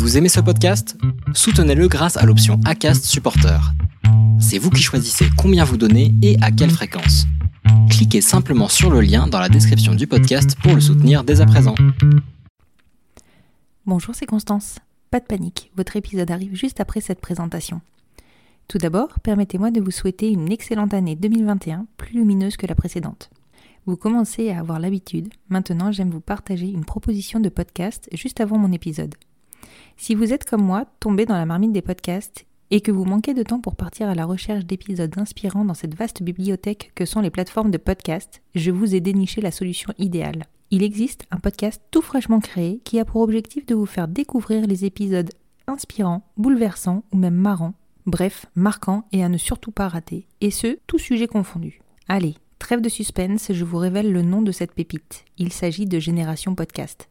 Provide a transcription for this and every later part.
Vous aimez ce podcast? Soutenez-le grâce à l'option ACAST Supporter. C'est vous qui choisissez combien vous donnez et à quelle fréquence. Cliquez simplement sur le lien dans la description du podcast pour le soutenir dès à présent. Bonjour, c'est Constance. Pas de panique, votre épisode arrive juste après cette présentation. Tout d'abord, permettez-moi de vous souhaiter une excellente année 2021, plus lumineuse que la précédente. Vous commencez à avoir l'habitude, maintenant j'aime vous partager une proposition de podcast juste avant mon épisode. Si vous êtes comme moi, tombé dans la marmite des podcasts et que vous manquez de temps pour partir à la recherche d'épisodes inspirants dans cette vaste bibliothèque que sont les plateformes de podcast, je vous ai déniché la solution idéale. Il existe un podcast tout fraîchement créé qui a pour objectif de vous faire découvrir les épisodes inspirants, bouleversants ou même marrants, bref, marquants et à ne surtout pas rater, et ce, tout sujet confondu. Allez, trêve de suspense, je vous révèle le nom de cette pépite. Il s'agit de Génération Podcast.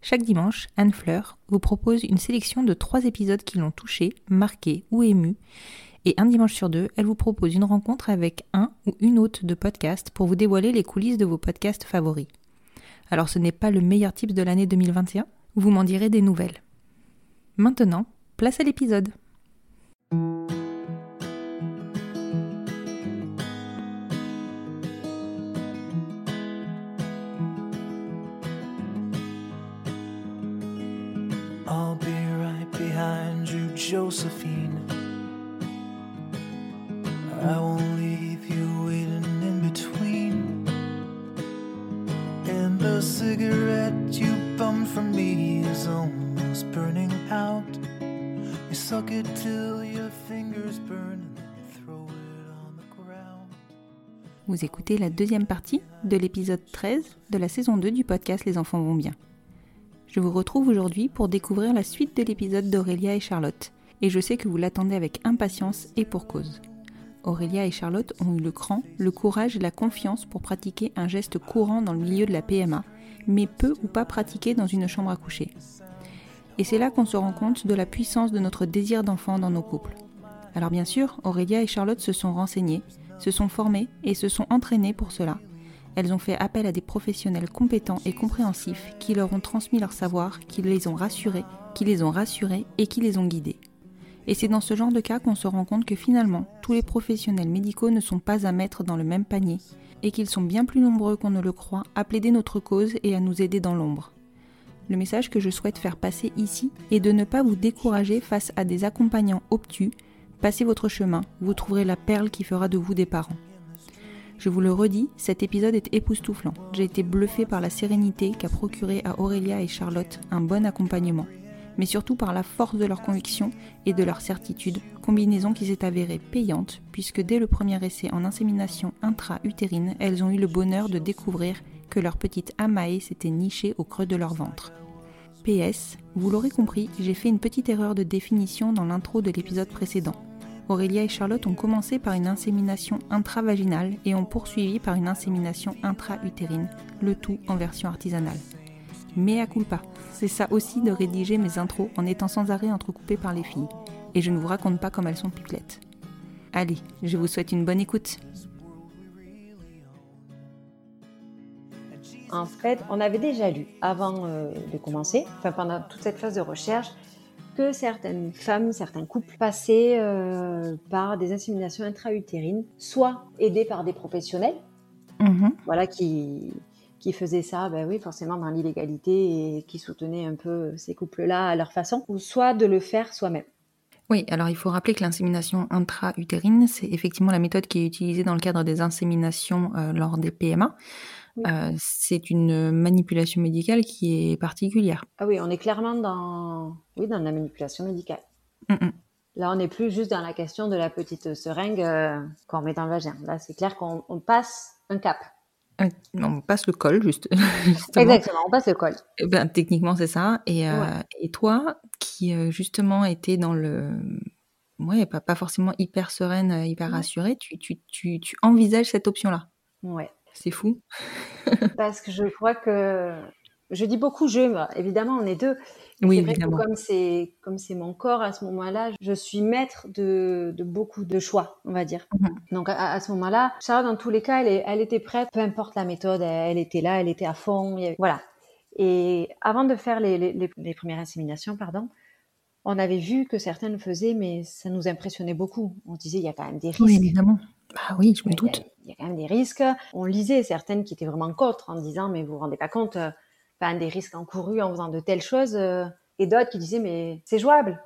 Chaque dimanche, Anne Fleur vous propose une sélection de trois épisodes qui l'ont touché, marqué ou ému. Et un dimanche sur deux, elle vous propose une rencontre avec un ou une hôte de podcast pour vous dévoiler les coulisses de vos podcasts favoris. Alors ce n'est pas le meilleur tips de l'année 2021 Vous m'en direz des nouvelles. Maintenant, place à l'épisode. Vous écoutez la deuxième partie de l'épisode 13 de la saison 2 du podcast Les enfants vont bien. Je vous retrouve aujourd'hui pour découvrir la suite de l'épisode d'Aurélia et Charlotte, et je sais que vous l'attendez avec impatience et pour cause. Aurélia et Charlotte ont eu le cran, le courage et la confiance pour pratiquer un geste courant dans le milieu de la PMA, mais peu ou pas pratiqué dans une chambre à coucher. Et c'est là qu'on se rend compte de la puissance de notre désir d'enfant dans nos couples. Alors bien sûr, Aurélia et Charlotte se sont renseignées, se sont formées et se sont entraînées pour cela. Elles ont fait appel à des professionnels compétents et compréhensifs qui leur ont transmis leur savoir, qui les ont rassurés, qui les ont rassurés et qui les ont guidés. Et c'est dans ce genre de cas qu'on se rend compte que finalement, tous les professionnels médicaux ne sont pas à mettre dans le même panier, et qu'ils sont bien plus nombreux qu'on ne le croit à plaider notre cause et à nous aider dans l'ombre. Le message que je souhaite faire passer ici est de ne pas vous décourager face à des accompagnants obtus. Passez votre chemin, vous trouverez la perle qui fera de vous des parents. Je vous le redis, cet épisode est époustouflant. J'ai été bluffée par la sérénité qu'a procuré à Aurélia et Charlotte un bon accompagnement mais surtout par la force de leur conviction et de leur certitude, combinaison qui s'est avérée payante, puisque dès le premier essai en insémination intra-utérine, elles ont eu le bonheur de découvrir que leur petite Amae s'était nichée au creux de leur ventre. PS, vous l'aurez compris, j'ai fait une petite erreur de définition dans l'intro de l'épisode précédent. Aurélia et Charlotte ont commencé par une insémination intravaginale et ont poursuivi par une insémination intra-utérine, le tout en version artisanale à culpa. C'est ça aussi de rédiger mes intros en étant sans arrêt entrecoupé par les filles. Et je ne vous raconte pas comme elles sont piclettes. Allez, je vous souhaite une bonne écoute. En fait, on avait déjà lu avant euh, de commencer, enfin pendant toute cette phase de recherche, que certaines femmes, certains couples passaient euh, par des inséminations intra-utérines, soit aidées par des professionnels, mhm. voilà, qui, qui faisaient ça, ben oui, forcément dans l'illégalité et qui soutenaient un peu ces couples-là à leur façon, ou soit de le faire soi-même. Oui, alors il faut rappeler que l'insémination intra-utérine, c'est effectivement la méthode qui est utilisée dans le cadre des inséminations euh, lors des PMA. Euh, c'est une manipulation médicale qui est particulière. Ah oui, on est clairement dans, oui, dans la manipulation médicale. Là, on n'est plus juste dans la question de la petite seringue euh, qu'on met dans le vagin. Là, c'est clair qu'on passe un cap. On passe le col, juste. Exactement, on passe le col. Eh ben, techniquement, c'est ça. Et, euh, et, toi, qui euh, justement était dans le. Ouais, pas, pas forcément hyper sereine, hyper rassurée, tu, tu, tu, tu envisages cette option-là? Ouais. C'est fou. Parce que je crois que. Je dis beaucoup je, évidemment, on est deux. Oui, évidemment. comme c'est comme c'est mon corps à ce moment-là, je suis maître de, de beaucoup de choix, on va dire. Mhm. Donc à, ce moment-là, Charlotte dans tous les cas, elle, elle était prête, peu importe la méthode, elle, était là, elle était à fond, voilà. Et avant de faire les, les, les, premières inséminations, pardon, on avait vu que certains le faisaient, mais ça nous impressionnait beaucoup. On se disait, il y a quand même des risques. Oui, évidemment. Bah oui, je me doute. Il y a quand même des risques. On lisait certaines qui étaient vraiment contre en disant, mais vous vous rendez pas compte, euh, des risques encourus en faisant de telles choses. euh, et d'autres qui disaient, mais c'est jouable.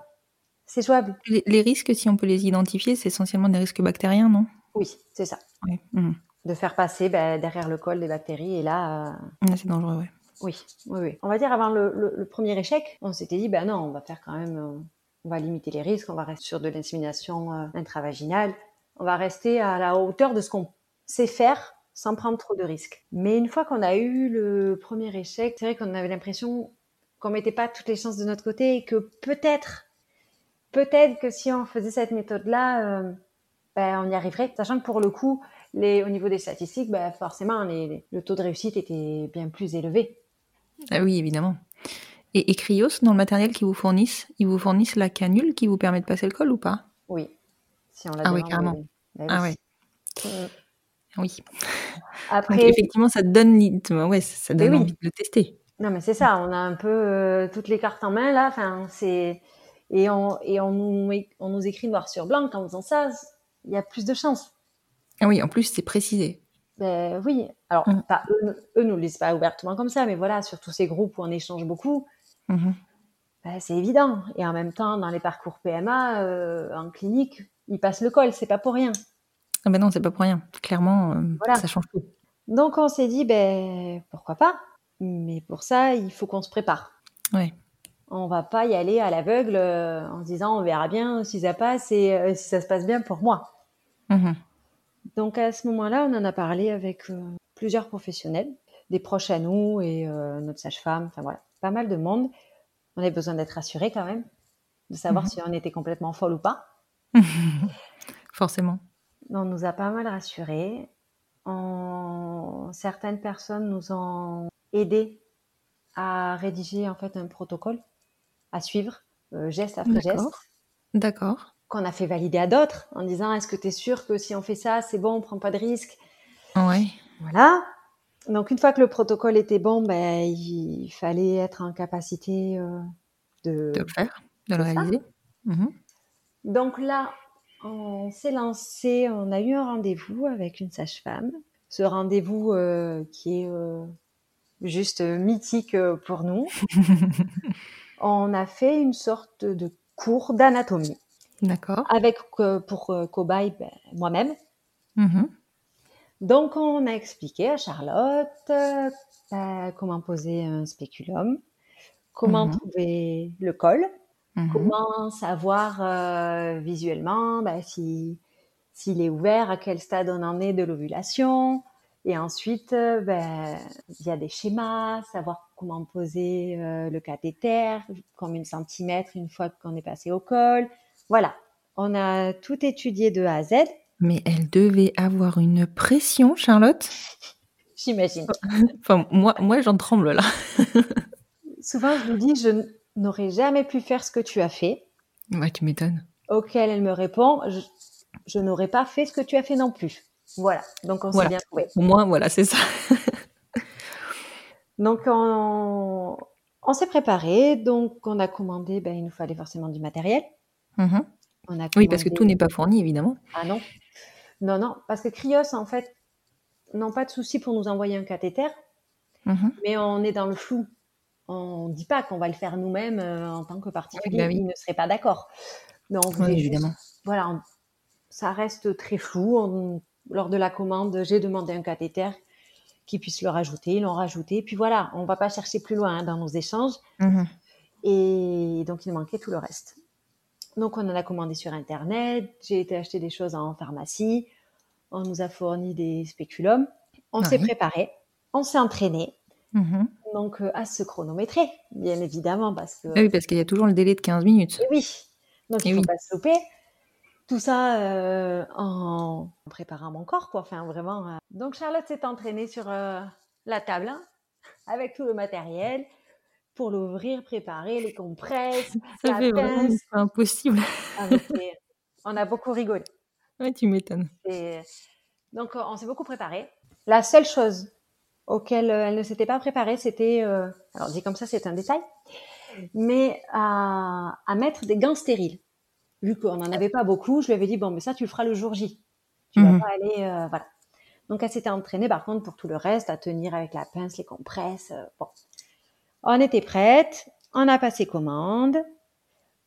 C'est jouable. Les, les risques, si on peut les identifier, c'est essentiellement des risques bactériens, non? Oui, c'est ça. Oui. Mhm. De faire passer ben, derrière le col des bactéries. Et là, euh, Ouais, C'est dangereux, ouais. Oui, oui, oui. On va dire avant le, le- le premier échec, on s'était dit, ben non, on va faire quand même, on va limiter les risques, on va rester sur de l'insémination intravaginale, on va rester à la hauteur de ce qu'on sait faire sans prendre trop de risques. Mais une fois qu'on a eu le premier échec, c'est vrai qu'on avait l'impression qu'on mettait pas toutes les chances de notre côté et que peut-être, peut-être que si on faisait cette méthode-là, euh, ben, on y arriverait, sachant que pour le coup, les, au niveau des statistiques, ben, forcément, les- les- le taux de réussite était bien plus élevé. Ah oui, évidemment. Et, et Cryos, dans le matériel qu'ils vous fournissent, ils vous fournissent la canule qui vous permet de passer le col ou pas? Oui, si on l'a Ah oui, carrément. Ben Ah oui. Oui. Donc Après, effectivement, ça te donne, ouais, ça donne oui. envie de le tester. non mais c'est ça, on a un peu euh, toutes les cartes en main là. Enfin, c'est et on et on nous é- on nous écrit noir sur blanc qu'en faisant ça, il y a plus de chances. Ah oui, en plus, c'est précisé. Ben oui. Alors, pas, eux, eux nous le disent pas ouvertement comme ça, mais voilà, sur tous ces groupes où on échange beaucoup, Mhm. ben, c'est évident. Et en même temps, dans les parcours PMA, euh, en clinique, ils passent le col, c'est pas pour rien. Ah ben non, c'est pas pour rien. Clairement, euh, Voilà. ça change tout. Donc on s'est dit, ben pourquoi pas Mais pour ça, il faut qu'on se prépare. Ouais. On va pas y aller à l'aveugle euh, en se disant on verra bien si ça passe et euh, si ça se passe bien pour moi. Mhm. Donc à ce moment-là, on en a parlé avec euh, plusieurs professionnels, des proches à nous et notre sage-femme, enfin voilà, pas mal de monde. On avait besoin d'être rassurés quand même, de savoir Mhm. si on était complètement folle ou pas. Forcément. On nous a pas mal rassurés. On- Certaines personnes nous ont aidés à rédiger en fait un protocole à suivre, euh, geste après geste, D'accord. Qu'on a fait valider à d'autres en disant est-ce que tu es sûr que si on fait ça, c'est bon, on prend pas de risque? Ouais. Voilà. Donc une fois que le protocole était bon, ben, il fallait être en capacité euh, de... De le faire, de le réaliser. Mhm. Donc là, on s'est lancé, on a eu un rendez-vous avec une sage-femme. Ce rendez-vous euh, qui est euh, juste mythique euh, pour nous. on a fait une sorte de cours d'anatomie D'accord. avec pour cobaye ben, moi-même. Mhm. Donc on a expliqué à Charlotte euh, ben, comment poser un spéculum, comment Mhm. trouver le col, Mhm. Comment savoir euh, visuellement si s'il est ouvert, à quel stade on en est de l'ovulation. Et ensuite, euh, ben, il y a des schémas, savoir comment poser euh, le cathéter, combien de centimètres une fois qu'on est passé au col. Voilà, on a tout étudié de A à Z, Mais elle devait avoir une pression, Charlotte? j'imagine. Enfin, moi, moi j'en tremble là. Souvent, je lui dis, je n'aurais jamais pu faire ce que tu as fait. Ouais, tu m'étonnes. Auquel elle me répond, je, je n'aurais pas fait ce que tu as fait non plus. Voilà, donc on Voilà. s'est bien trouvé. Au moins, voilà, c'est ça. Donc on, on s'est préparé, donc on a commandé, ben, il nous fallait forcément du matériel. Mhm. On a Oui, parce que tout n'est pas fourni, évidemment. Ah non, non, non, parce que Cryos, en fait, n'ont pas de souci pour nous envoyer un cathéter, Mhm. mais on est dans le flou. On ne dit pas qu'on va le faire nous-mêmes euh, en tant que particulier, bah oui. ils ne seraient pas d'accord. Oui, évidemment. voilà, on- ça reste très flou. On- lors de la commande, j'ai demandé un cathéter qui puisse le rajouter, ils l'ont rajouté. Puis voilà, on va pas chercher plus loin hein, dans nos échanges. Mhm. Et donc, il manquait tout le reste. Donc, on en a commandé sur Internet. J'ai été acheter des choses en pharmacie. On nous a fourni des spéculums. On s'est préparé. On s'est entraîné. Mhm. Donc, euh, à se chronométrer, bien évidemment, parce que Ah oui, parce qu'il y a toujours le délai de 15 minutes. et oui. Donc, Et il faut oui. pas se louper. Tout ça euh, en préparant mon corps, quoi. Enfin, vraiment. euh. Donc, Charlotte s'est entraînée sur la table, hein, avec tout le matériel, pour l'ouvrir, préparer les compresses, Ça la fait vraiment impossible. Ah, on a beaucoup rigolé. Ouais, tu m'étonnes. Et donc, on s'est beaucoup préparé. La seule chose auquel euh, elle ne s'était pas préparée, c'était, euh, alors dit comme ça, c'est un détail, mais à, à mettre des gants stériles. Vu qu'on n'en avait pas beaucoup, je lui avais dit, bon, mais ça, tu le feras le jour J. Tu vas Mhm. pas aller, euh, voilà. Donc, elle s'était entraînée, par contre, pour tout le reste, à tenir avec la pince, les compresses. euh, bon. On était prête, on a passé commande,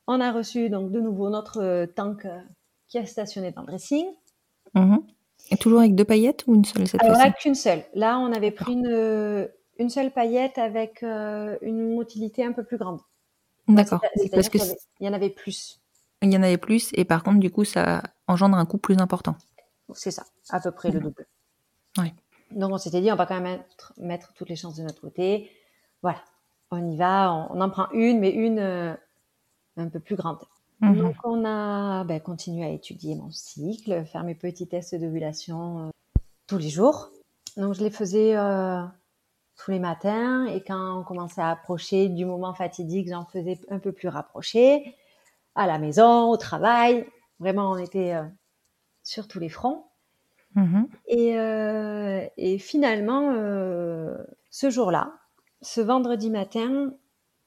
on a reçu donc de nouveau notre tank qui est stationné dans le dressing. Mhm. Et toujours avec deux paillettes ou une seule cette Alors là, qu'une seule. Là, on avait pris une, euh, une seule paillette avec euh, une motilité un peu plus grande. D'accord. Parce que il y en avait plus. il y en avait plus et par contre, du coup, ça engendre un coût plus important. C'est ça, à peu près le double. Donc on s'était dit, on va quand même mettre, mettre toutes les chances de notre côté. Voilà, on y va, on, on en prend une, mais une euh, un peu plus grande. Mhm. Donc on a ben, continué à étudier mon cycle, faire mes petits tests d'ovulation euh, tous les jours. Donc je les faisais euh, tous les matins et quand on commençait à approcher du moment fatidique, j'en faisais un peu plus rapproché. À la maison, au travail, vraiment on était euh, sur tous les fronts. Mhm. Et, euh, et finalement, euh, ce jour-là, ce vendredi matin,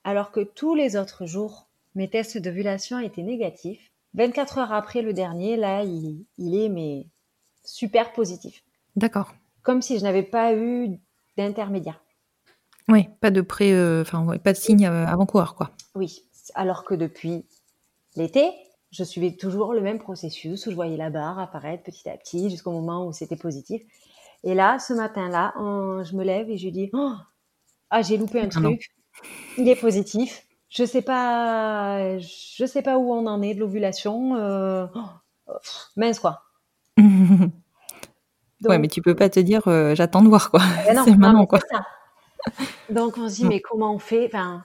alors que tous les autres jours, mes tests d'ovulation étaient négatifs, 24 heures après le dernier, là, il, il est mais super positif. D'accord. Comme si je n'avais pas eu d'intermédiaire. Oui, pas de pré, euh, enfin, ouais, pas de signe euh, avant-coureur, quoi. Oui, alors que depuis l'été, je suivais toujours le même processus où je voyais la barre apparaître petit à petit jusqu'au moment où c'était positif. Et là, ce matin-là, je me lève et je dis oh, Ah, j'ai loupé un Ah truc. Il est positif. Je sais pas, je sais pas où on en est de l'ovulation. euh, oh, mince quoi. ouais, mais tu peux pas te dire, euh, j'attends de voir, quoi. ben non, c'est non, maintenant, quoi. ça. Donc on se dit Mm. mais comment on fait? Enfin,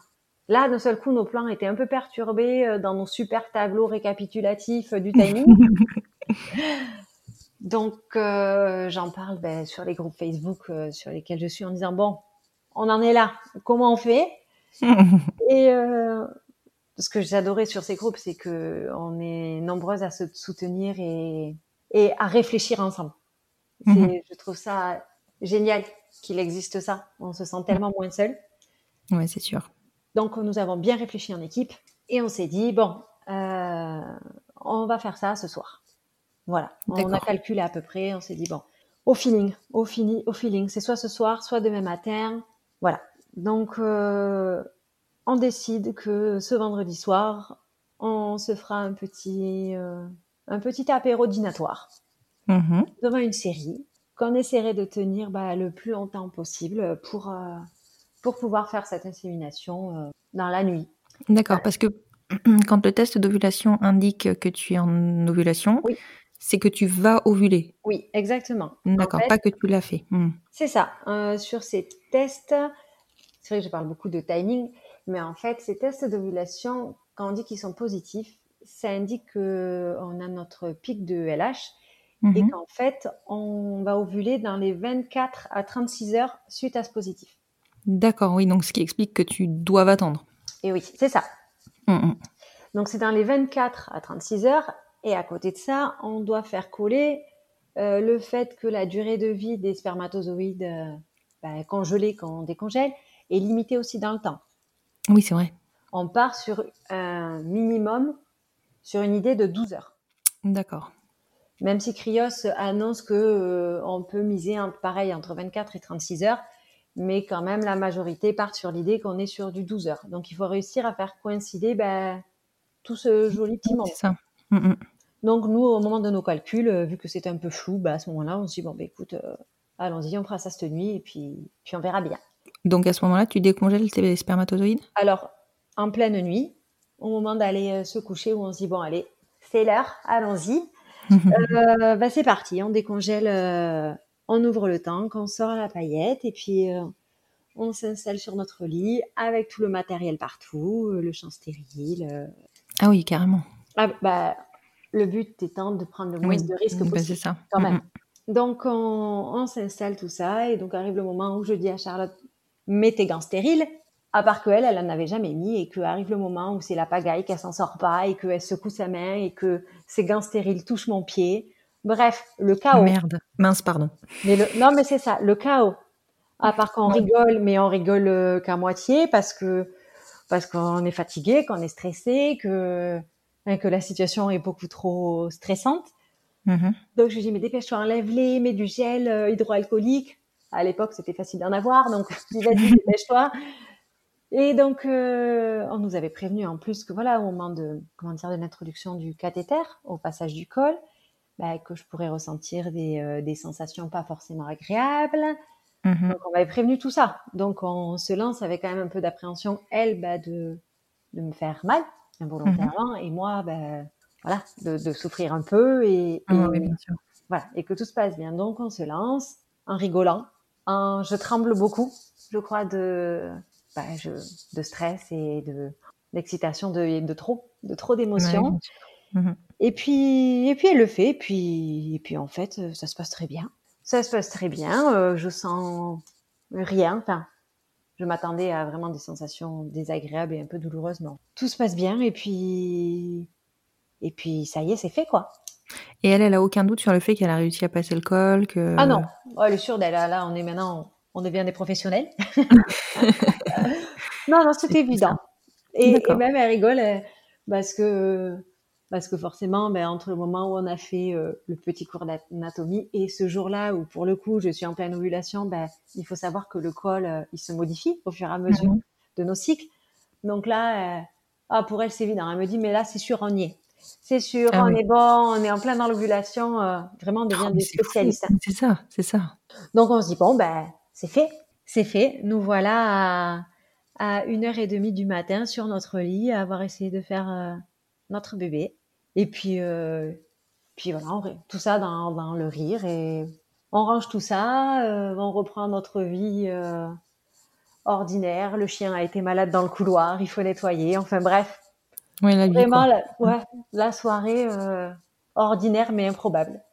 Là, d'un seul coup, nos plans étaient un peu perturbés euh, dans nos super tableaux récapitulatifs du timing. Donc euh, j'en parle ben, sur les groupes Facebook sur lesquels je suis en disant bon, on en est là. Comment on fait? Et euh, ce que j'adorais sur ces groupes, c'est que on est nombreuses à se soutenir et, et à réfléchir ensemble. Mhm. Je trouve ça génial qu'il existe ça. On se sent tellement moins seul. ouais, c'est sûr. Donc nous avons bien réfléchi en équipe et on s'est dit bon, euh, on va faire ça ce soir. Voilà, on a calculé à peu près. On s'est dit bon, au feeling, au, fini, au feeling, c'est soit ce soir, soit demain matin. Voilà. Donc euh, on décide que ce vendredi soir, on se fera un petit, euh, un petit apéro dînatoire Mhm. devant une série qu'on essaierait de tenir bah, le plus longtemps possible pour, euh, pour pouvoir faire cette insémination dans la nuit. D'accord, parce que quand le test d'ovulation indique que tu es en ovulation, Oui. c'est que tu vas ovuler. Oui, exactement. En D'accord, fait, pas que tu l'as fait. Hmm. C'est ça. Euh, sur ces tests, c'est vrai que je parle beaucoup de timing, mais en fait, ces tests d'ovulation, quand on dit qu'ils sont positifs, ça indique qu'on a notre pic de LH et Mhm. qu'en fait, on va ovuler dans les 24 à 36 heures suite à ce positif. D'accord, oui, donc ce qui explique que tu dois attendre. Et oui, c'est ça. Mhm. Donc c'est dans les 24 à 36 heures. Et à côté de ça, on doit faire coller euh, le fait que la durée de vie des spermatozoïdes euh, bah, congelés quand on décongèle est limitée aussi dans le temps. Oui, c'est vrai. On part sur un minimum, sur une idée de 12 heures. D'accord. Même si Cryos annonce que euh, on peut miser en- pareil entre 24 et 36 heures, mais quand même la majorité part sur l'idée qu'on est sur du 12 heures. Donc il faut réussir à faire coïncider bah, tout ce joli petit monde. C'est ça. Mhm. Donc nous, au moment de nos calculs, euh, vu que c'était un peu flou, bah, à ce moment-là, on se dit bon, bah, écoute, euh, allons-y, on fera ça cette nuit et puis, puis on verra bien. Donc à ce moment-là, tu décongèles tes spermatozoïdes? Alors, en pleine nuit, au moment d'aller euh, se coucher, où on se dit bon, allez, c'est l'heure, allons-y. Euh, bah, c'est parti, on décongèle, euh, on ouvre le tank, on sort la paillette et puis euh, on s'installe sur notre lit avec tout le matériel partout, le champ stérile. Ah oui, carrément. Ah, bah, le but étant de prendre le moins Oui, de risques bah, possible. c'est ça. quand même. Mhm. Donc, on, on s'installe tout ça, et donc arrive le moment où je dis à Charlotte, mets tes gants stériles, à part qu'elle, elle en avait jamais mis, et que arrive le moment où c'est la pagaille, qu'elle s'en sort pas, et qu'elle secoue sa main, et que ses gants stériles touchent mon pied. Bref, le chaos. Merde. Mince, pardon. Mais le- non, mais c'est ça, le chaos. À part qu'on Ouais. rigole, mais on rigole euh, qu'à moitié, parce que parce qu'on est fatigué, qu'on est stressé, que hein, que la situation est beaucoup trop stressante. Mhm. Donc je lui dis mais dépêche-toi, enlève-les, mets du gel euh, hydroalcoolique. À l'époque c'était facile d'en avoir, donc vas-y dépêche-toi. Et donc euh, on nous avait prévenu en plus que voilà au moment de comment dire de l'introduction du cathéter, au passage du col, bah, que je pourrais ressentir des, euh, des sensations pas forcément agréables. Mhm. Donc on m'avait prévenu tout ça. Donc on se lance avec quand même un peu d'appréhension, elle, bah, de, de me faire mal involontairement, et moi, bah, voilà, de, de souffrir un peu et, et- Ah oui, bien sûr. voilà, et que tout se passe bien. Donc on se lance en rigolant, je tremble beaucoup, je crois de, bah, je, de stress et de d'excitation, de, de trop, de trop d'émotions. Ouais. Mhm. Et puis, et puis elle le fait. Et puis, et puis en fait, euh, ça se passe très bien. Ça se passe très bien. euh, je sens rien. Enfin, je m'attendais à vraiment des sensations désagréables et un peu douloureuses. Non, tout se passe bien. Et puis, et puis ça y est, c'est fait quoi. Et elle, elle a aucun doute sur le fait qu'elle a réussi à passer le col, que... Ah non, oh, elle est sûre d'elle. Là, là, on est maintenant, on devient des professionnels. non, non, C'est évident. Et, et même elle rigole euh, parce que parce que forcément, ben, entre le moment où on a fait euh, le petit cours d'anatomie et ce jour-là où pour le coup je suis en pleine ovulation, ben, il faut savoir que le col euh, il se modifie au fur et à mesure Mhm. de nos cycles. Donc là, euh, ah, pour elle c'est évident. Elle me dit mais là c'est sûr on y est. C'est sûr, Ah on oui. est bon, on est en plein dans l'ovulation. euh, vraiment, on devient mais des spécialistes. hein. C'est ça, c'est ça. Donc on se dit bon ben c'est fait, c'est fait. Nous voilà à, à une heure et demie du matin sur notre lit à avoir essayé de faire euh, notre bébé. Et puis euh, puis voilà, on, tout ça dans, dans le rire et on range tout ça, euh, on reprend notre vie ordinaire. Le chien a été malade dans le couloir, il faut nettoyer. Enfin bref, Ouais, la vie, vraiment la, ouais, la soirée euh, ordinaire mais improbable.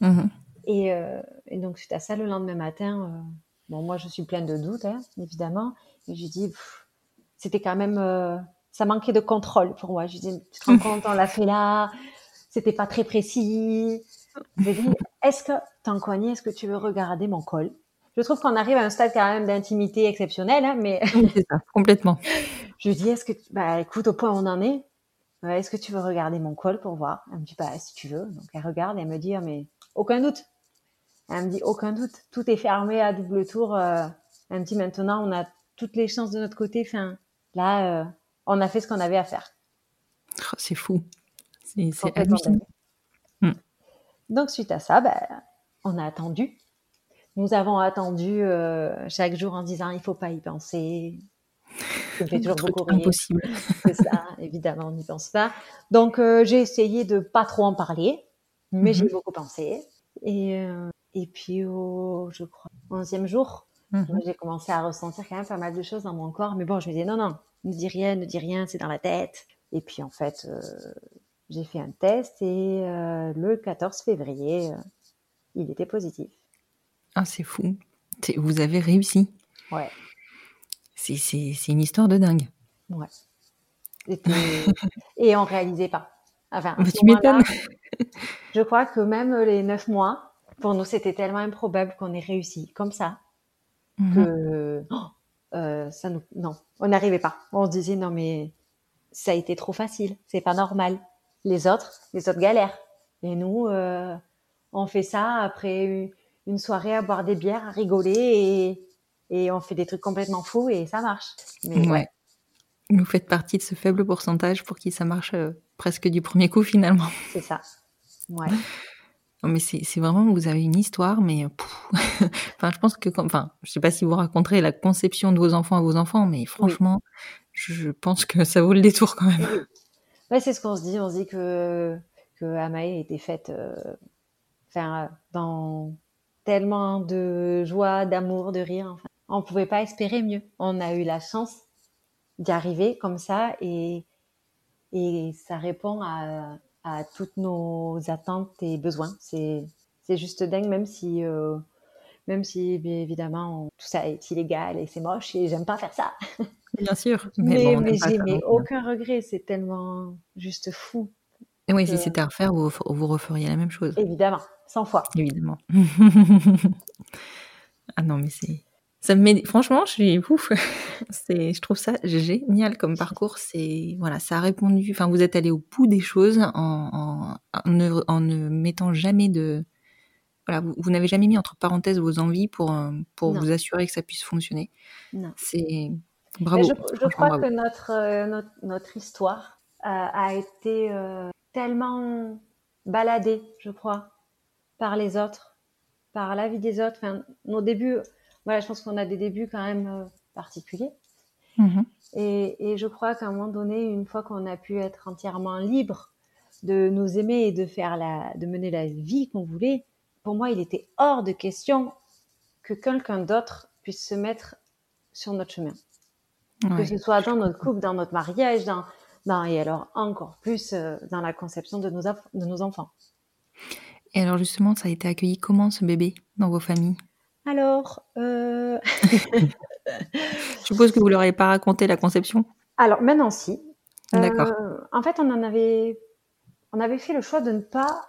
Mhm. Et, euh, et donc, suite à ça, le lendemain matin, euh, bon, moi, je suis pleine de doutes, hein, évidemment. Et j'ai dit, pff, c'était quand même, ça manquait de contrôle pour moi. Je dis, tu te rends compte, on l'a fait là, c'était pas très précis. J'ai dit, est-ce que, tant qu'on y est, est-ce que tu veux regarder mon col? Je trouve qu'on arrive à un stade quand même d'intimité exceptionnel, hein, mais Oui, c'est ça, complètement. je lui dis, est-ce que, tu- bah, écoute, au point où on en est, euh, est-ce que tu veux regarder mon col pour voir? Elle me dit, bah, si tu veux. Donc, elle regarde et elle me dit, Ah, mais aucun doute. Elle me dit, aucun doute. Tout est fermé à double tour. euh. Elle me dit, maintenant, on a toutes les chances de notre côté. Enfin, là, euh, on a fait ce qu'on avait à faire. Oh, c'est fou. C'est hallucinant. dingue. Donc, suite à ça, bah, on a attendu. Nous avons attendu euh, chaque jour en disant, il faut pas y penser. Ça fait toujours beaucoup rire. impossible. C'est ça, évidemment, on n'y pense pas. Donc, euh, j'ai essayé de pas trop en parler, mais Mhm. j'ai beaucoup pensé. Et, euh, et puis, au, je crois, onzième jour, Mhm. j'ai commencé à ressentir quand même pas mal de choses dans mon corps. Mais bon, je me disais, non, non, ne dis rien, ne dis rien, c'est dans la tête. Et puis, en fait, j'ai fait un test et le 14 février, il était positif. Ah, c'est fou. Vous avez réussi. Ouais, C'est- une histoire de dingue. ouais. Et on réalisait pas. Enfin, Bah, tu m'étonnes. Je crois que même les neuf mois, pour nous, c'était tellement improbable qu'on ait réussi comme ça Mhm. que oh, euh, ça nous non, on n'arrivait pas. On se disait non mais ça a été trop facile, c'est pas normal. Les autres, les autres galèrent. Et nous, euh, on fait ça après une- soirée à boire des bières, à rigoler et, et on fait des trucs complètement fous et ça marche. Mais Ouais. ouais, Vous faites partie de ce faible pourcentage pour qui ça marche euh, presque du premier coup finalement. c'est ça. Ouais. Non, mais c'est vraiment, vous avez une histoire, mais euh, pff, enfin, je pense que, enfin, je sais pas si vous raconterez la conception de vos enfants à vos enfants, mais franchement, je, je pense que ça vaut le détour quand même. Oui. Ouais, c'est ce qu'on se dit. On se dit que, que Amae était faite euh, enfin, euh, dans tellement de joie, d'amour, de rire. Enfin, on pouvait pas espérer mieux. On a eu la chance d'y arriver comme ça et, et ça répond à, à toutes nos attentes et besoins. C'est, juste dingue, même si, euh, même si bien évidemment, on- tout ça est illégal et c'est moche et j'aime pas faire ça. Bien sûr, Mais, mais, bon, j'ai plus. aucun regret. C'est tellement juste fou. Et oui, si c'était à refaire, vous, vous referiez la même chose, Évidemment, 100 fois. évidemment. ah non, mais c'est Ça me met... Franchement, je suis ouf. c'est, je trouve ça génial comme parcours. C'est voilà, ça a répondu. Enfin, vous êtes allé au bout des choses en, en, en, ne, en ne mettant jamais de voilà, vous, vous n'avez jamais mis entre parenthèses vos envies pour euh, pour Non. vous assurer que ça puisse fonctionner. Non. C'est bravo. je, crois bravo. que notre, euh, notre, notre histoire euh, a été euh, tellement baladée, je crois, par les autres, par la vie des autres. Enfin, nos débuts, voilà, je pense qu'on a des débuts quand même euh, particuliers. Mhm. Et, et je crois qu'à un moment donné, une fois qu'on a pu être entièrement libre de nous aimer et de faire la, de mener la vie qu'on voulait, pour moi, il était hors de question que quelqu'un d'autre puisse se mettre sur notre chemin que ce soit dans notre couple, dans notre mariage, dans, dans et alors encore plus euh, dans la conception de nos, de nos enfants. Et alors justement, ça a été accueilli comment ce bébé dans vos familles? Alors, euh, Je suppose que vous leur avez pas raconté la conception? alors maintenant si. D'accord. Euh, en fait, on en avait, on avait fait le choix de ne pas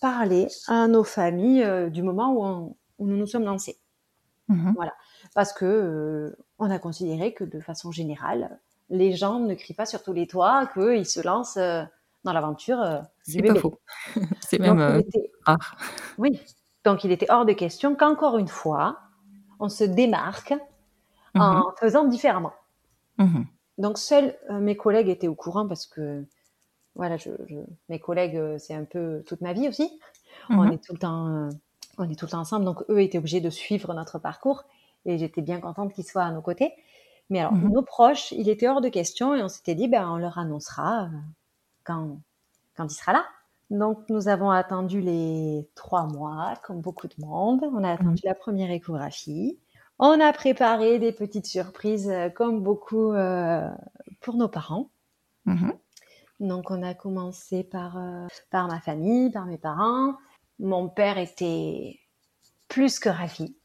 parler à nos familles euh, du moment où, on- où nous nous sommes lancés, Mhm. parce que on a considéré que de façon générale, les gens ne crient pas sur tous les toits qu'ils se lancent euh, dans l'aventure euh, C'est pas faux. C'est Donc, même il euh, était- rare. Oui, donc il était hors de question qu'encore une fois, on se démarque Mhm. en faisant différemment. Mhm. Donc seuls euh, mes collègues étaient au courant parce que voilà, je, je- mes collègues, c'est un peu toute ma vie aussi. On Mhm. est tout le temps, euh, on est tout le temps ensemble, donc eux étaient obligés de suivre notre parcours et j'étais bien contente qu'ils soient à nos côtés. Mais alors Mhm. nos proches, il était hors de question et on s'était dit, ben on leur annoncera euh, quand quand il sera là. Donc nous avons attendu les trois mois, comme beaucoup de monde. On a attendu la première échographie. On a préparé des petites surprises, euh, comme beaucoup euh, pour nos parents. Mhm. Donc on a commencé par, euh, par ma famille, par mes parents. Mon père était plus que ravi.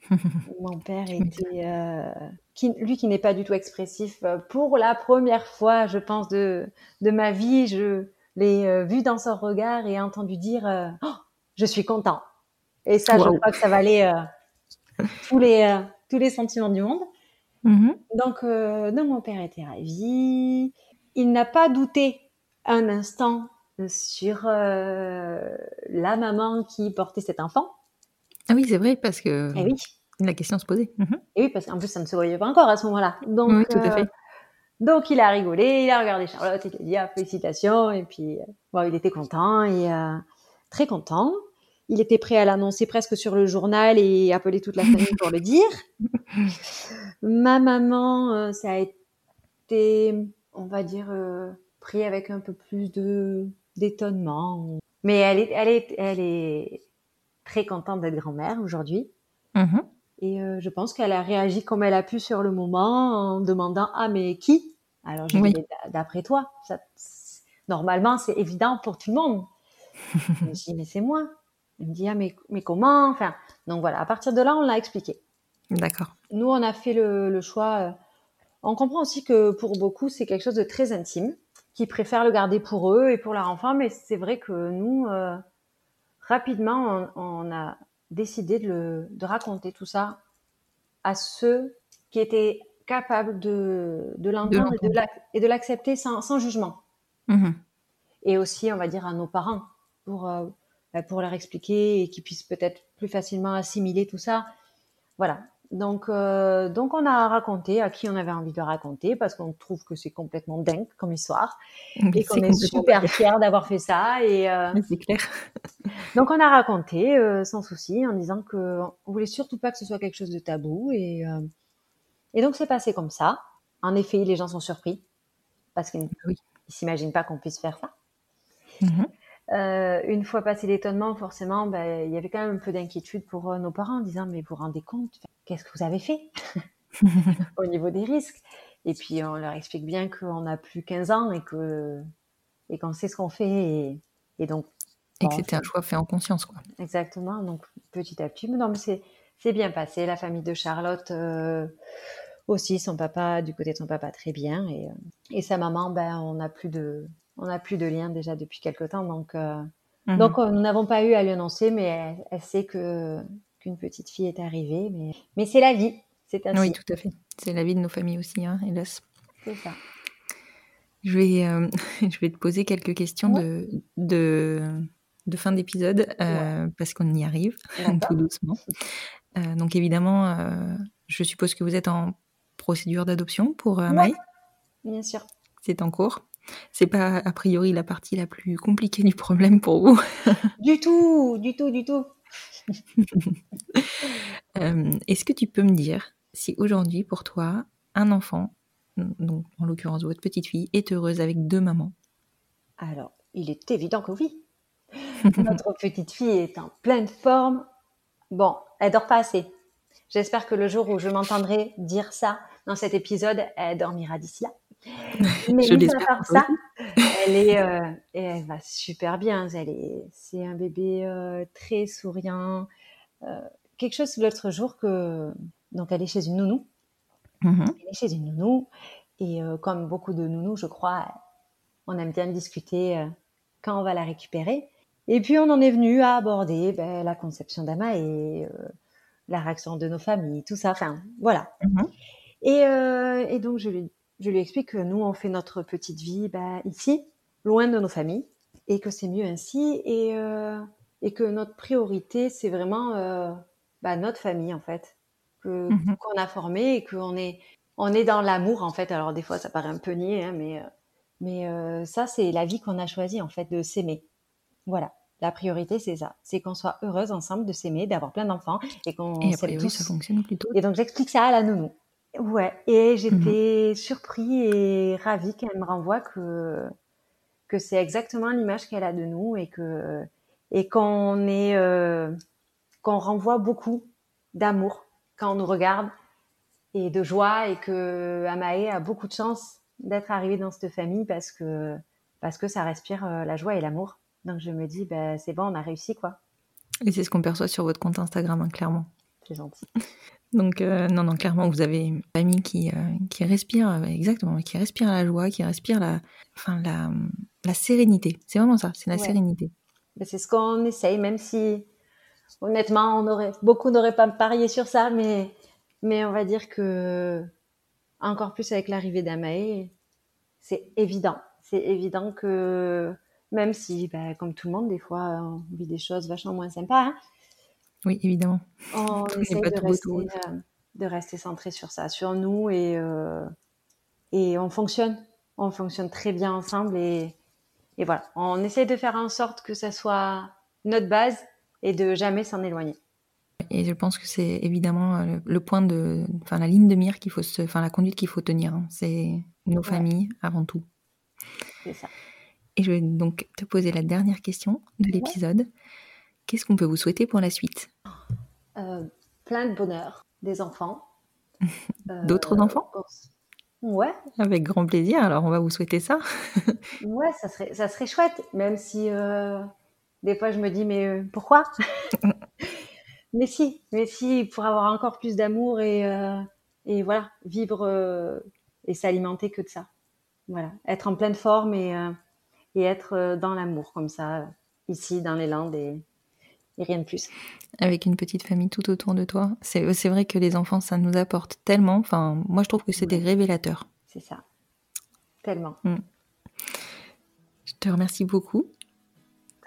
Mon père était, euh, qui, lui qui n'est pas du tout expressif, euh, pour la première fois, je pense, de, de ma vie, je l'ai euh, vu dans son regard et entendu dire euh, Oh, Je suis content. Et ça, je crois que ça valait euh, tous, les, euh, tous les sentiments du monde. Mhm. Donc, euh, donc mon père était ravi. Il n'a pas douté un instant sur la maman qui portait cet enfant. Ah oui, c'est vrai, parce que Eh oui, la question se posait. Mhm. et oui, parce qu'en plus ça ne se voyait pas encore à ce moment-là. Donc, Oui, tout à euh, fait. donc il a rigolé, il a regardé Charlotte, il a dit ah, félicitations et puis euh, bon, il était content et euh, très content. Il était prêt à l'annoncer presque sur le journal et appeler toute la famille pour le dire. Ma maman, euh, ça a été, on va dire, euh, pris avec un peu plus de d'étonnement. Mais elle est, elle est, elle est très contente d'être grand-mère aujourd'hui. Mhm. Et euh, je pense qu'elle a réagi comme elle a pu sur le moment en demandant ah mais qui? Alors je lui Oui. d'après toi, ça, normalement c'est évident pour tout le monde. je me dis mais c'est moi. Elle me dit ah mais mais comment? Enfin donc voilà. À partir de là on l'a expliqué. D'accord. Nous on a fait le, le choix. euh, on comprend aussi que pour beaucoup c'est quelque chose de très intime, qui préfèrent le garder pour eux et pour leur enfant. Mais c'est vrai que nous euh, rapidement on, on a décidé de, le, de raconter tout ça à ceux qui étaient capables de, de l'entendre et de l'accepter sans, sans jugement. Mhm. Et aussi, on va dire, à nos parents, pour, euh, bah, pour leur expliquer et qu'ils puissent peut-être plus facilement assimiler tout ça. Voilà. Donc, euh, donc, on a raconté à qui on avait envie de raconter parce qu'on trouve que c'est complètement dingue comme histoire et qu'on est super fiers d'avoir fait ça. Et, euh, C'est clair. donc on a raconté euh, sans souci en disant que on voulait surtout pas que ce soit quelque chose de tabou et et donc c'est passé comme ça. En effet, les gens sont surpris parce qu'ils Oui. ils s'imaginent pas qu'on puisse faire ça. Mhm. Euh, une fois passé l'étonnement, forcément, ben, il y avait quand même un peu d'inquiétude pour euh, nos parents en disant mais vous vous rendez compte qu'est-ce que vous avez fait au niveau des risques? Et puis on leur explique bien qu'on n'a plus 15 ans et que et qu'on sait ce qu'on fait et, et donc Et que c'était un choix fait en conscience, quoi. Exactement. Donc petit à petit, mais non, mais c'est c'est bien passé. La famille de Charlotte euh, aussi, son papa du côté de son papa très bien et euh, et sa maman, ben on n'a plus de on n'a plus de lien déjà depuis quelque temps. Donc euh, Mhm. donc nous n'avons pas eu à lui annoncer, mais elle, elle sait que qu'une petite fille est arrivée. Mais mais c'est la vie. C'est ainsi. Oui, tout à fait. C'est la vie de nos familles aussi, hein, hélas. C'est ça. Je vais, euh, je vais te poser quelques questions de, de, de fin d'épisode euh, parce qu'on y arrive tout doucement. Euh, donc évidemment, je suppose que vous êtes en procédure d'adoption pour Ouais. Maï. Bien sûr. C'est en cours. C'est pas a priori la partie la plus compliquée du problème pour vous. Du tout, du tout, du tout. Euh, Est-ce que tu peux me dire si aujourd'hui pour toi un enfant, donc en l'occurrence votre petite fille, est heureuse avec deux mamans? Alors, il est évident que oui. Notre petite fille est en pleine forme. Bon, elle dort pas assez. J'espère que le jour où je m'entendrai dire ça dans cet épisode, elle dormira d'ici là. Mais Je à part ça, elle est, euh, et elle va super bien. Elle est, c'est un bébé euh, très souriant. Euh, quelque chose l'autre jour que, donc elle est chez une nounou. Mhm. Elle est chez une nounou et comme beaucoup de nounous, je crois, on aime bien discuter quand on va la récupérer. Et puis on en est venu à aborder ben, la conception d'Ama et la réaction de nos familles, tout ça. Enfin, voilà. Mhm. Et, euh, et donc je lui, je lui explique que nous on fait notre petite vie ben, ici, loin de nos familles, et que c'est mieux ainsi, et, euh, et que notre priorité c'est vraiment euh, ben, notre famille en fait, Mhm. qu'on a formé et qu'on est on est dans l'amour en fait. Alors des fois ça paraît un peu niais, hein, mais euh, mais euh, ça c'est la vie qu'on a choisie en fait de s'aimer. Voilà. La priorité, c'est ça. C'est qu'on soit heureuse ensemble de s'aimer, d'avoir plein d'enfants et qu'on s'aime tous. ça fonctionne plutôt. Et donc j'explique ça à la nounou. Ouais, et j'étais surpris et ravie qu'elle me renvoie que que c'est exactement l'image qu'elle a de nous et que et qu'on est euh, qu'on renvoie beaucoup d'amour quand on nous regarde et de joie et que Amae a beaucoup de chance d'être arrivée dans cette famille parce que parce que ça respire euh, la joie et l'amour. Donc je me dis ben c'est bon, on a réussi quoi. Et c'est ce qu'on perçoit sur votre compte Instagram, hein, clairement. C'est gentil. Donc, euh, non, non, clairement, vous avez une famille qui, euh, qui respire, euh, exactement, qui respire la joie, qui respire la, enfin, la, la sérénité. C'est vraiment ça, c'est la Ouais. sérénité. C'est ce qu'on essaye, même si honnêtement, on aurait, beaucoup n'auraient pas parié sur ça, mais, mais on va dire que encore plus avec l'arrivée d'Amae, c'est évident. C'est évident que même si, ben, comme tout le monde, des fois, on vit des choses vachement moins sympas, hein, Oui, évidemment. on pas de rester, euh, de rester centré sur ça, sur nous, et, euh, et on fonctionne. On fonctionne très bien ensemble, et, et voilà. On essaye de faire en sorte que ça soit notre base et de jamais s'en éloigner. Et je pense que c'est évidemment euh, le, le point de, enfin, la ligne de mire qu'il faut se, enfin, la conduite qu'il faut tenir. hein. C'est nos familles avant tout. C'est ça. Et je vais donc te poser la dernière question de l'épisode. Qu'est-ce qu'on peut vous souhaiter pour la suite? Euh, plein de bonheur, des enfants. Euh, D'autres enfants? Ouais, Avec grand plaisir. Alors, on va vous souhaiter ça. ouais, ça serait, ça serait chouette, même si euh, des fois je me dis, mais pourquoi? Mais si, mais si, pour avoir encore plus d'amour et, et voilà, vivre et s'alimenter que de ça. Voilà, être en pleine forme et, et être dans l'amour comme ça, ici dans les Landes et, et rien de plus. avec une petite famille tout autour de toi. C'est vrai que les enfants, ça nous apporte tellement. Enfin, moi, je trouve que c'est des révélateurs. C'est ça. Tellement. Je te remercie beaucoup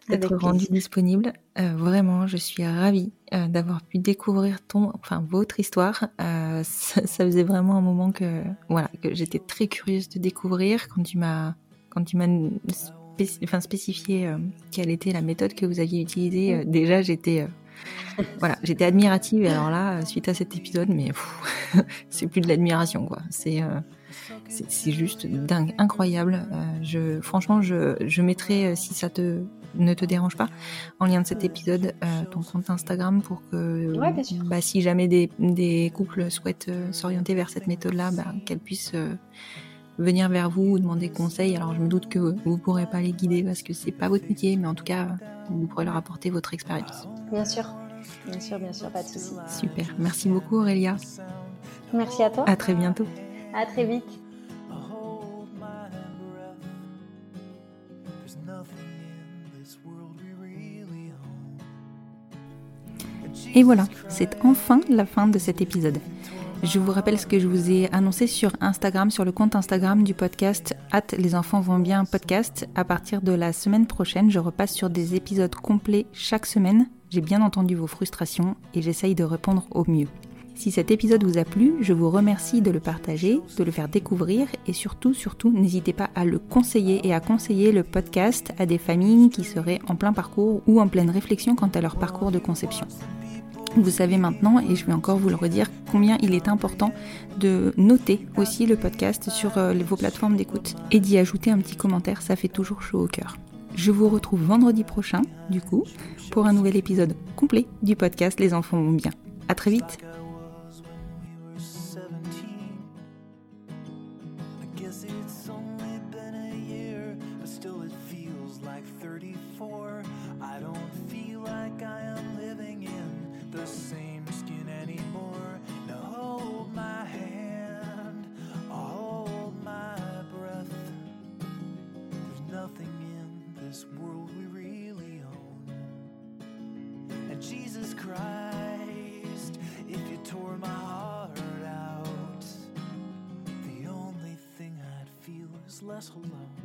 d'être rendu disponible. Euh, vraiment, je suis ravie euh, d'avoir pu découvrir ton, enfin, votre histoire. Euh, ça, ça faisait vraiment un moment que, voilà, que j'étais très curieuse de découvrir quand tu m'as, quand tu m'as spéci- enfin, spécifié euh, quelle était la méthode que vous aviez utilisée. Euh, déjà, j'étais, euh, voilà, j'étais admirative. Et alors là, suite à cet épisode, mais c'est plus de l'admiration, quoi. C'est c'est juste dingue, incroyable. Je, franchement, je, je mettrai, si ça te ne te dérange pas, en lien de cet épisode, euh, ton compte Instagram pour que, Ouais, bah, si jamais des, des couples souhaitent euh, s'orienter vers cette méthode-là, bah, qu'elles puissent euh, venir vers vous ou demander conseil. Alors, je me doute que vous pourrez pas les guider parce que c'est pas votre métier, mais en tout cas, vous pourrez leur apporter votre expérience. Bien sûr. Bien sûr, bien sûr, pas de souci. Super. Merci beaucoup, Aurélia. Merci à toi. À très bientôt. À très vite. Et voilà, c'est enfin la fin de cet épisode. Je vous rappelle ce que je vous ai annoncé sur Instagram, sur le compte Instagram du podcast At les enfants vont bien podcast. À partir de la semaine prochaine, je repasse sur des épisodes complets chaque semaine. J'ai bien entendu vos frustrations et j'essaye de répondre au mieux. Si cet épisode vous a plu, je vous remercie de le partager, de le faire découvrir et surtout, surtout, n'hésitez pas à le conseiller et à conseiller le podcast à des familles qui seraient en plein parcours ou en pleine réflexion quant à leur parcours de conception. Vous savez maintenant, et je vais encore vous le redire, combien il est important de noter aussi le podcast sur euh, vos plateformes d'écoute et d'y ajouter un petit commentaire, ça fait toujours chaud au cœur. Je vous retrouve vendredi prochain, du coup, pour un nouvel épisode complet du podcast Les enfants vont bien. À très vite. Less alone.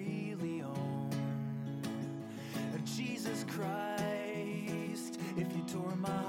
Jesus Christ, if you tore my